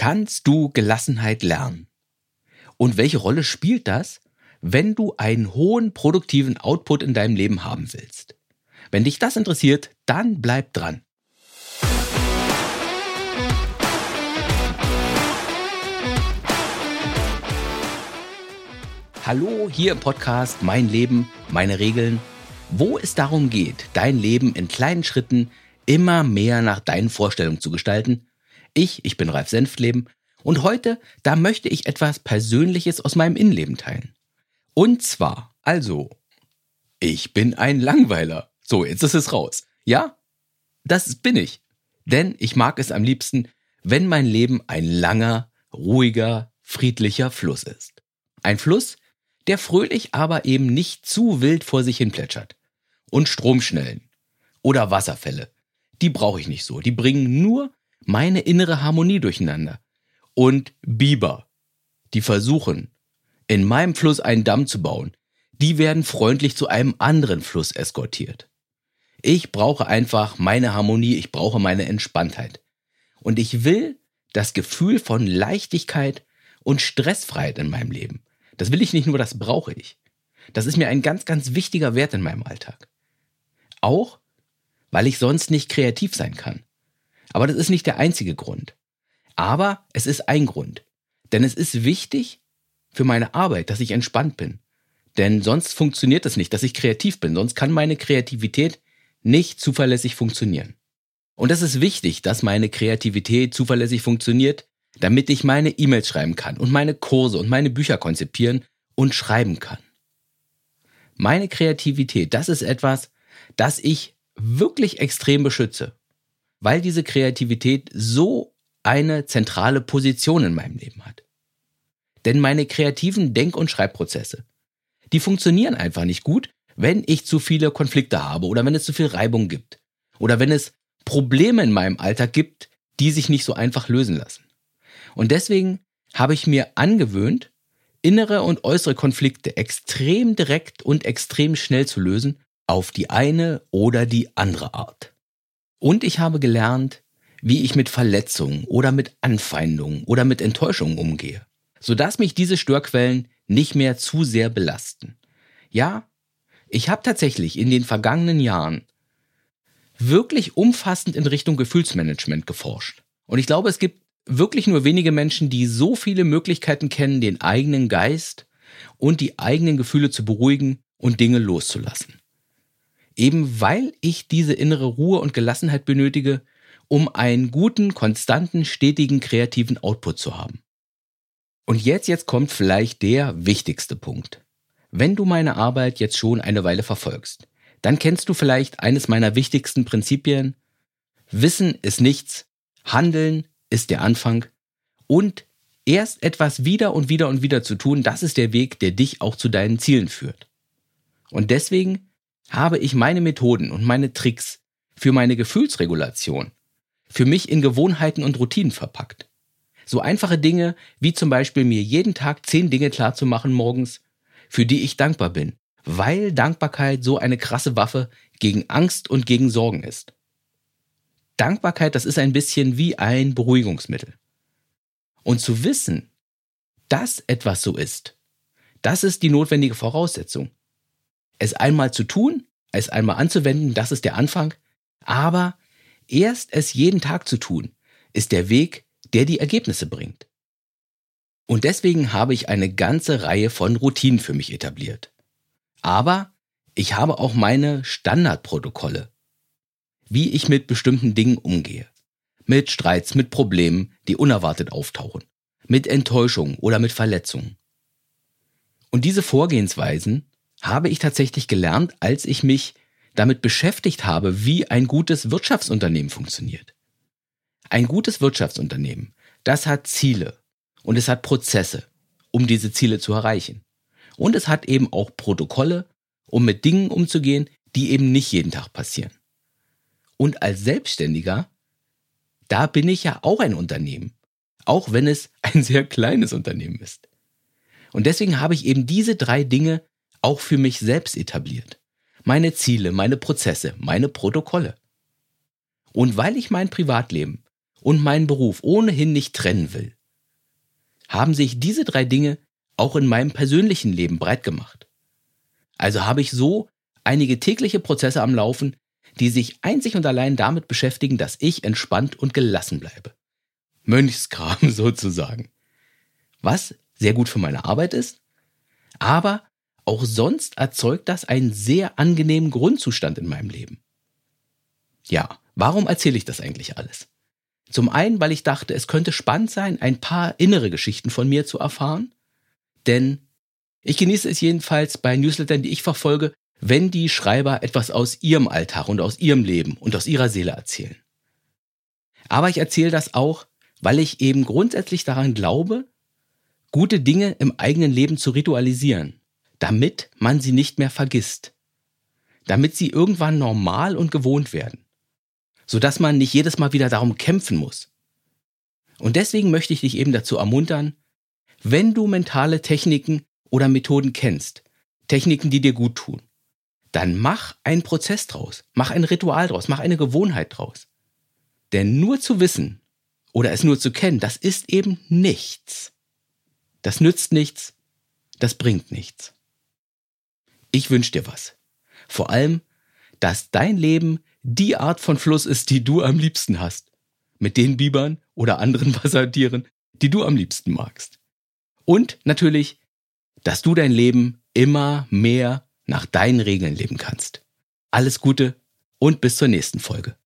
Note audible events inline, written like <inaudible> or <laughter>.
kannst du Gelassenheit lernen? Und welche Rolle spielt das, wenn du einen hohen produktiven Output in deinem Leben haben willst? Wenn dich das interessiert, dann bleib dran. Hallo hier im Podcast Mein Leben, meine Regeln, wo es darum geht, dein Leben in kleinen Schritten immer mehr nach deinen Vorstellungen zu gestalten. Ich, ich bin Ralf Senftleben und heute, da möchte ich etwas Persönliches aus meinem Innenleben teilen. Und zwar, also, ich bin ein Langweiler. So, jetzt ist es raus. Ja, das bin ich. Denn ich mag es am liebsten, wenn mein Leben ein langer, ruhiger, friedlicher Fluss ist. Ein Fluss, der fröhlich aber eben nicht zu wild vor sich hin plätschert. Und Stromschnellen oder Wasserfälle, die brauche ich nicht so. Die bringen nur meine innere Harmonie durcheinander. Und Biber, die versuchen, in meinem Fluss einen Damm zu bauen, die werden freundlich zu einem anderen Fluss eskortiert. Ich brauche einfach meine Harmonie, ich brauche meine Entspanntheit. Und ich will das Gefühl von Leichtigkeit und Stressfreiheit in meinem Leben. Das will ich nicht nur, das brauche ich. Das ist mir ein ganz, ganz wichtiger Wert in meinem Alltag. Auch, weil ich sonst nicht kreativ sein kann. Aber das ist nicht der einzige Grund. Aber es ist ein Grund. Denn es ist wichtig für meine Arbeit, dass ich entspannt bin. Denn sonst funktioniert es nicht, dass ich kreativ bin. Sonst kann meine Kreativität nicht zuverlässig funktionieren. Und es ist wichtig, dass meine Kreativität zuverlässig funktioniert, damit ich meine E-Mails schreiben kann und meine Kurse und meine Bücher konzipieren und schreiben kann. Meine Kreativität, das ist etwas, das ich wirklich extrem beschütze, weil diese Kreativität so eine zentrale Position in meinem Leben hat. Denn meine kreativen Denk- und Schreibprozesse, die funktionieren einfach nicht gut, wenn ich zu viele Konflikte habe oder wenn es zu viel Reibung gibt oder wenn es Probleme in meinem Alltag gibt, die sich nicht so einfach lösen lassen. Und deswegen habe ich mir angewöhnt, innere und äußere Konflikte extrem direkt und extrem schnell zu lösen, auf die eine oder die andere Art. Und ich habe gelernt, wie ich mit Verletzungen oder mit Anfeindungen oder mit Enttäuschungen umgehe, sodass mich diese Störquellen nicht mehr zu sehr belasten. Ja, ich habe tatsächlich in den vergangenen Jahren wirklich umfassend in Richtung Gefühlsmanagement geforscht. Und ich glaube, es gibt wirklich nur wenige Menschen, die so viele Möglichkeiten kennen, den eigenen Geist und die eigenen Gefühle zu beruhigen und Dinge loszulassen. Eben weil ich diese innere Ruhe und Gelassenheit benötige, um einen guten, konstanten, stetigen, kreativen Output zu haben. Und jetzt, jetzt kommt vielleicht der wichtigste Punkt. Wenn du meine Arbeit jetzt schon eine Weile verfolgst, dann kennst du vielleicht eines meiner wichtigsten Prinzipien. Wissen ist nichts, Handeln ist der Anfang und erst etwas wieder und wieder und wieder zu tun, das ist der Weg, der dich auch zu deinen Zielen führt. Und deswegen habe ich meine Methoden und meine Tricks für meine Gefühlsregulation für mich in Gewohnheiten und Routinen verpackt. So einfache Dinge wie zum Beispiel mir jeden Tag zehn Dinge klar zu machen morgens, für die ich dankbar bin, weil Dankbarkeit so eine krasse Waffe gegen Angst und gegen Sorgen ist. Dankbarkeit, das ist ein bisschen wie ein Beruhigungsmittel. Und zu wissen, dass etwas so ist, das ist die notwendige Voraussetzung. Es einmal zu tun, es einmal anzuwenden, das ist der Anfang, aber erst es jeden Tag zu tun, ist der Weg, der die Ergebnisse bringt. Und deswegen habe ich eine ganze Reihe von Routinen für mich etabliert. Aber ich habe auch meine Standardprotokolle, wie ich mit bestimmten Dingen umgehe. Mit Streits, mit Problemen, die unerwartet auftauchen. Mit Enttäuschungen oder mit Verletzungen. Und diese Vorgehensweisen habe ich tatsächlich gelernt, als ich mich damit beschäftigt habe, wie ein gutes Wirtschaftsunternehmen funktioniert. Ein gutes Wirtschaftsunternehmen, das hat Ziele und es hat Prozesse, um diese Ziele zu erreichen. Und es hat eben auch Protokolle, um mit Dingen umzugehen, die eben nicht jeden Tag passieren. Und als Selbstständiger, da bin ich ja auch ein Unternehmen, auch wenn es ein sehr kleines Unternehmen ist. Und deswegen habe ich eben diese drei Dinge auch für mich selbst etabliert. Meine Ziele, meine Prozesse, meine Protokolle. Und weil ich mein Privatleben und meinen Beruf ohnehin nicht trennen will, haben sich diese drei Dinge auch in meinem persönlichen Leben breit gemacht. Also habe ich so einige tägliche Prozesse am Laufen, die sich einzig und allein damit beschäftigen, dass ich entspannt und gelassen bleibe. Mönchskram <laughs> sozusagen. Was sehr gut für meine Arbeit ist, aber auch sonst erzeugt das einen sehr angenehmen Grundzustand in meinem Leben. Ja, warum erzähle ich das eigentlich alles? Zum einen, weil ich dachte, es könnte spannend sein, ein paar innere Geschichten von mir zu erfahren, denn ich genieße es jedenfalls bei Newslettern, die ich verfolge, wenn die Schreiber etwas aus ihrem Alltag und aus ihrem Leben und aus ihrer Seele erzählen. Aber ich erzähle das auch, weil ich eben grundsätzlich daran glaube, gute Dinge im eigenen Leben zu ritualisieren, damit man sie nicht mehr vergisst, damit sie irgendwann normal und gewohnt werden, sodass man nicht jedes Mal wieder darum kämpfen muss. Und deswegen möchte ich dich eben dazu ermuntern, wenn du mentale Techniken oder Methoden kennst, Techniken, die dir gut tun, dann mach einen Prozess draus, mach ein Ritual draus, mach eine Gewohnheit draus. Denn nur zu wissen oder es nur zu kennen, das ist eben nichts. Das nützt nichts, das bringt nichts. Ich wünsche dir was. Vor allem, dass dein Leben die Art von Fluss ist, die du am liebsten hast. Mit den Bibern oder anderen <laughs> Wassertieren, die du am liebsten magst. Und natürlich, dass du dein Leben immer mehr nach deinen Regeln leben kannst. Alles Gute und bis zur nächsten Folge.